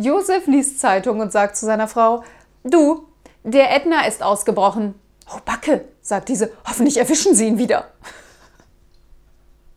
Josef liest Zeitung und sagt zu seiner Frau, du, der Ätna ist ausgebrochen. Oh, Backe, sagt diese, hoffentlich erwischen sie ihn wieder.